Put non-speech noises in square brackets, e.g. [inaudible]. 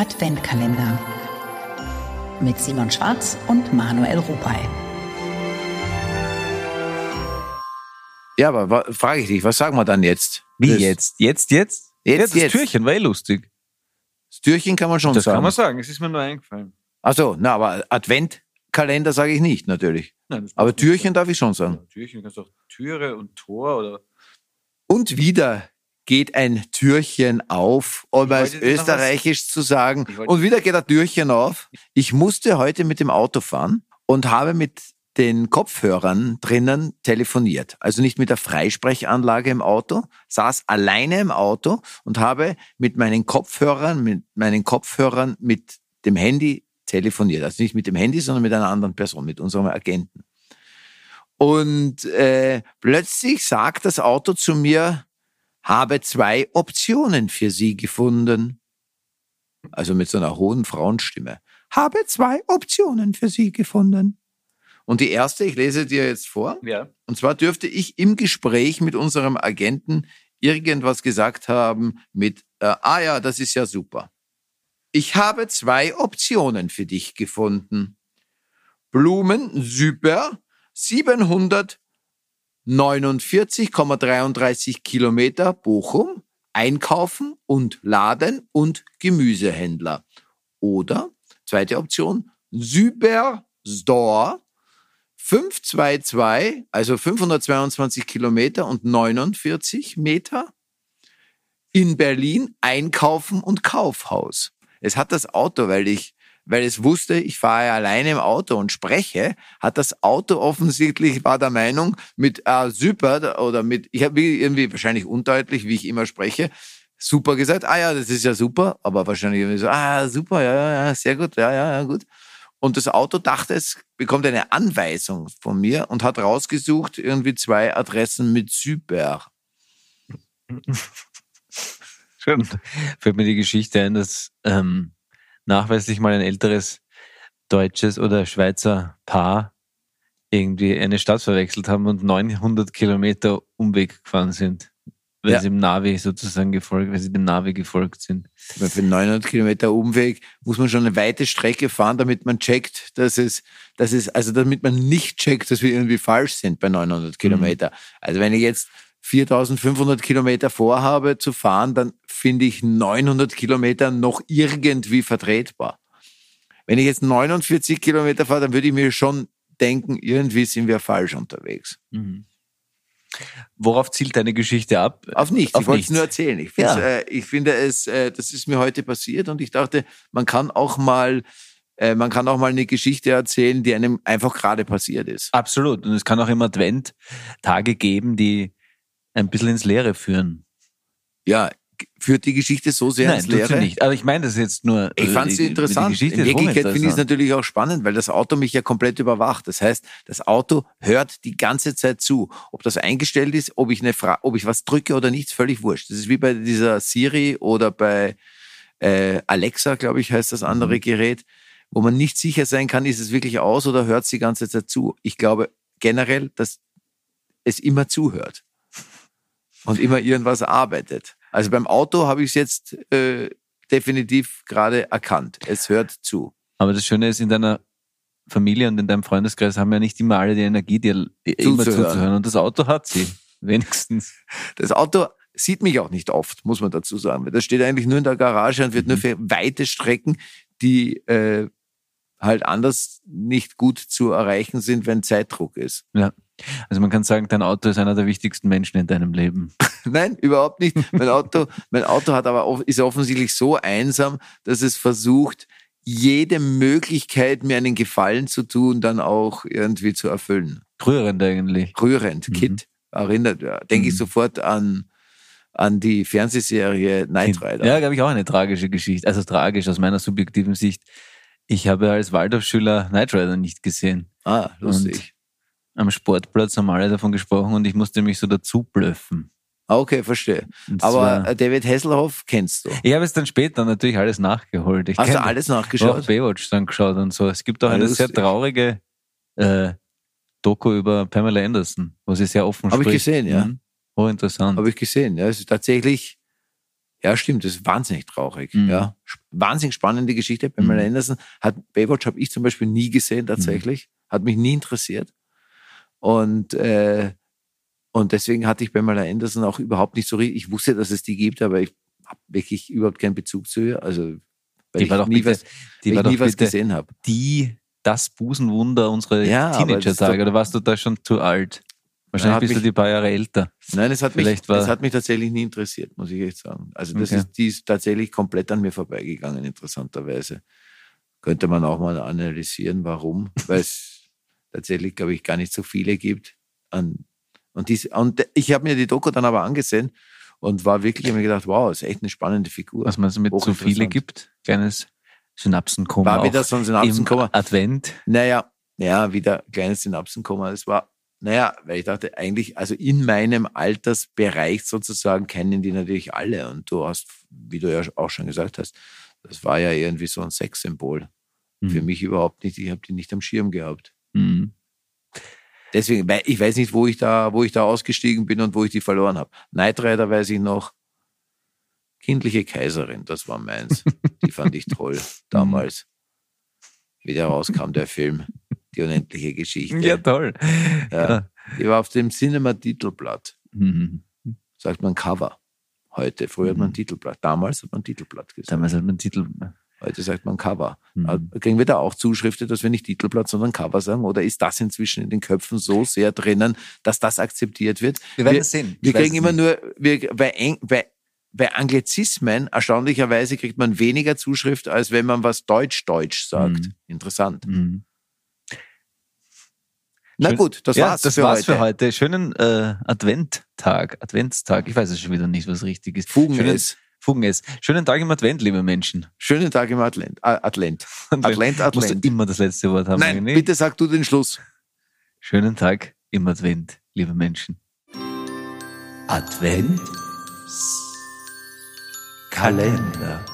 Adventkalender mit Simon Schwarz und Manuel Rupay. Ja, aber frage ich dich, was sagen wir dann jetzt? Wie das, jetzt? Jetzt, jetzt? Jetzt, das jetzt. Türchen war eh lustig. Das Türchen kann man schon das sagen. Das kann man sagen, es ist mir nur eingefallen. Achso, na, aber Adventkalender sage ich nicht, natürlich. Nein, aber Türchen darf ich schon sagen. Ja, Türchen kannst du auch Türe und Tor oder. Und wieder geht ein Türchen auf, um es österreichisch zu sagen. Und wieder geht ein Türchen auf. Ich musste heute mit dem Auto fahren und habe mit den Kopfhörern drinnen telefoniert. Also nicht mit der Freisprechanlage im Auto, saß alleine im Auto und habe mit meinen Kopfhörern, mit meinen Kopfhörern mit dem Handy telefoniert. Also nicht mit dem Handy, sondern mit einer anderen Person, mit unserem Agenten. Und äh, plötzlich sagt das Auto zu mir, habe zwei Optionen für Sie gefunden. Also mit so einer hohen Frauenstimme. Habe zwei Optionen für Sie gefunden. Und die erste, ich lese dir jetzt vor. Ja. Und zwar dürfte ich im Gespräch mit unserem Agenten irgendwas gesagt haben mit, äh, ah ja, das ist ja super. Ich habe zwei Optionen für dich gefunden. Blumen, super, 749,33 Kilometer Bochum, Einkaufen und Laden und Gemüsehändler. Oder, zweite Option, Superstore, 522, also 522 Kilometer und 49 Meter. In Berlin Einkaufen und Kaufhaus. Es hat das Auto, weil ich, weil es wusste, ich fahre alleine im Auto und spreche, hat das Auto offensichtlich, war der Meinung, mit äh, super oder mit, ich habe irgendwie wahrscheinlich undeutlich, wie ich immer spreche, super gesagt, ah ja, das ist ja super, aber wahrscheinlich irgendwie so, ah, super, ja, ja, ja, sehr gut, ja, ja, ja, gut. Und das Auto dachte, es bekommt eine Anweisung von mir und hat rausgesucht irgendwie zwei Adressen mit Super. [laughs] Schön. Fällt mir die Geschichte ein, dass ähm, nachweislich mal ein älteres deutsches oder Schweizer Paar irgendwie eine Stadt verwechselt haben und 900 Kilometer Umweg gefahren sind, weil Ja. sie im Navi sozusagen gefolgt, weil sie dem Navi gefolgt sind. Weil für 900 Kilometer Umweg muss man schon eine weite Strecke fahren, damit man checkt, dass es, dass es, also damit man nicht checkt, dass wir irgendwie falsch sind bei 900 Kilometer. Also wenn ich jetzt 4500 Kilometer vorhabe zu fahren, dann finde ich 900 Kilometer noch irgendwie vertretbar. Wenn ich jetzt 49 Kilometer fahre, dann würde ich mir schon denken, irgendwie sind wir falsch unterwegs. Mhm. Worauf zielt deine Geschichte ab? Auf nichts. Auf ich wollte es nur erzählen. Ich, Ja. äh, ich finde es, äh, das ist mir heute passiert und ich dachte, man kann auch mal, äh, man kann auch mal eine Geschichte erzählen, die einem einfach gerade passiert ist. Absolut. Und es kann auch im Advent Tage geben, die ein bisschen ins Leere führen. Ja, führt die Geschichte so sehr Nein, ins Leere? nicht. Aber ich meine das jetzt nur. Ich äh, fand sie interessant. Die Geschichte In Wirklichkeit finde ich es hochinteressant. natürlich auch spannend, weil das Auto mich ja komplett überwacht. Das heißt, das Auto hört die ganze Zeit zu. Ob das eingestellt ist, ob ich eine Fra ob ich was drücke oder nicht, ist völlig wurscht. Das ist wie bei dieser Siri oder bei äh, Alexa, glaube ich, heißt das andere Mhm. Gerät, wo man nicht sicher sein kann, ist es wirklich aus oder hört es die ganze Zeit zu. Ich glaube generell, dass es immer zuhört und immer irgendwas arbeitet. Also beim Auto habe ich es jetzt äh, definitiv gerade erkannt. Es hört zu. Aber das Schöne ist, in deiner Familie und in deinem Freundeskreis haben ja nicht immer alle die Energie, dir immer Zuzuhören. Und das Auto hat sie. [laughs] Wenigstens. Das Auto sieht mich auch nicht oft, muss man dazu sagen. Das steht eigentlich nur in der Garage und wird nur für weite Strecken, die äh, halt anders nicht gut zu erreichen sind, wenn Zeitdruck ist. Ja. Also man kann sagen, dein Auto ist einer der wichtigsten Menschen in deinem Leben. [laughs] Nein, überhaupt nicht. Mein Auto, mein Auto hat aber ist offensichtlich so einsam, dass es versucht, jede Möglichkeit, mir einen Gefallen zu tun, dann auch irgendwie zu erfüllen. Rührend eigentlich. Rührend, Mhm. Kid, erinnert, denke ich Mhm. sofort an, an die Fernsehserie Knight Rider. Ja, glaube ich, auch eine tragische Geschichte. Also tragisch aus meiner subjektiven Sicht. Ich habe als Waldorfschüler Knight Rider nicht gesehen. Ah, lustig. Am Sportplatz haben alle davon gesprochen und ich musste mich so dazu blöffen. Ah, okay, verstehe. Und Aber David Hasselhoff kennst du. ich habe es dann später natürlich alles nachgeholt. Ich Hast du alles Ich habe nachgeschaut? Baywatch dann geschaut und so. Es gibt auch eine sehr traurige äh, Doku über Pamela Anderson, wo sie sehr offen Hab ich gesehen, ja. Mhm. Oh, interessant. Habe ich gesehen. Ja, es ist tatsächlich Ja, stimmt, das ist wahnsinnig traurig. Mhm. Ja, wahnsinnig spannende Geschichte. Bei mhm. Anderson hat Baywatch habe ich zum Beispiel nie gesehen tatsächlich, mhm. hat mich nie interessiert und äh, und deswegen hatte ich bei Mala Anderson auch überhaupt nicht so richtig. Ich wusste, dass es die gibt, aber ich habe wirklich überhaupt keinen Bezug zu ihr. Also weil die war ich doch nie, bitte, was, die war nie was gesehen habe. Die das Busenwunder unserer ja, Teenager-Tage. Oder warst du da schon zu alt? Wahrscheinlich Nein, bist mich, du die paar Jahre älter. Nein, es hat, Vielleicht mich, war, es hat mich tatsächlich nie interessiert, muss ich echt sagen. Also das okay. ist, die ist tatsächlich komplett an mir vorbeigegangen, interessanterweise. Könnte man auch mal analysieren, warum. Weil es tatsächlich, glaube ich, gar nicht so viele gibt. Und, dies, und ich habe mir die Doku dann aber angesehen und war wirklich, habe mir gedacht, wow, ist echt eine spannende Figur. Was man so mit so viele gibt, kleines Synapsenkoma. War wieder so ein Synapsenkoma. Advent. Naja, ja, wieder kleines Synapsenkoma. Es war naja, weil ich dachte, eigentlich, also in meinem Altersbereich sozusagen kennen die natürlich alle. Und du hast, wie du ja auch schon gesagt hast, das war ja irgendwie so ein Sexsymbol. Mhm. Für mich überhaupt nicht. Ich habe die nicht am Schirm gehabt. Mhm. Deswegen, ich weiß nicht, wo ich da, wo ich da ausgestiegen bin und wo ich die verloren habe. Knight Rider weiß ich noch. Kindliche Kaiserin, das war meins. Die fand ich toll [laughs] damals. Wie der rauskam, der Film die unendliche Geschichte. Ja, toll. Ja, die war auf dem Cinema-Titelblatt. Mhm. Sagt man Cover. Heute. Früher hat man mhm. Titelblatt. Damals hat man Titelblatt gesagt. Damals hat man Titel. Heute sagt man Cover. Mhm. Kriegen wir da auch Zuschriften, dass wir nicht Titelblatt, sondern Cover sagen? Oder ist das inzwischen in den Köpfen so sehr drinnen, dass das akzeptiert wird? Wir werden es sehen. Wir kriegen immer nicht. nur, wir, bei, bei, bei Anglizismen, erstaunlicherweise, kriegt man weniger Zuschrift, als wenn man was Deutsch-Deutsch sagt. Mhm. Interessant. Mhm. Na gut, das ja, war's. Das für war's heute. für heute. Schönen äh, Adventtag, Adventstag. Ich weiß es schon wieder nicht, was richtig ist. Fugen Schönen, es. Fugen es. Schönen Tag im Advent, liebe Menschen. Schönen Tag im Advent. Äh, Advent. [laughs] Advent, Advent. Musst du immer das letzte Wort haben. Nein, bitte sag du den Schluss. Schönen Tag im Advent, liebe Menschen. Advent Kalender.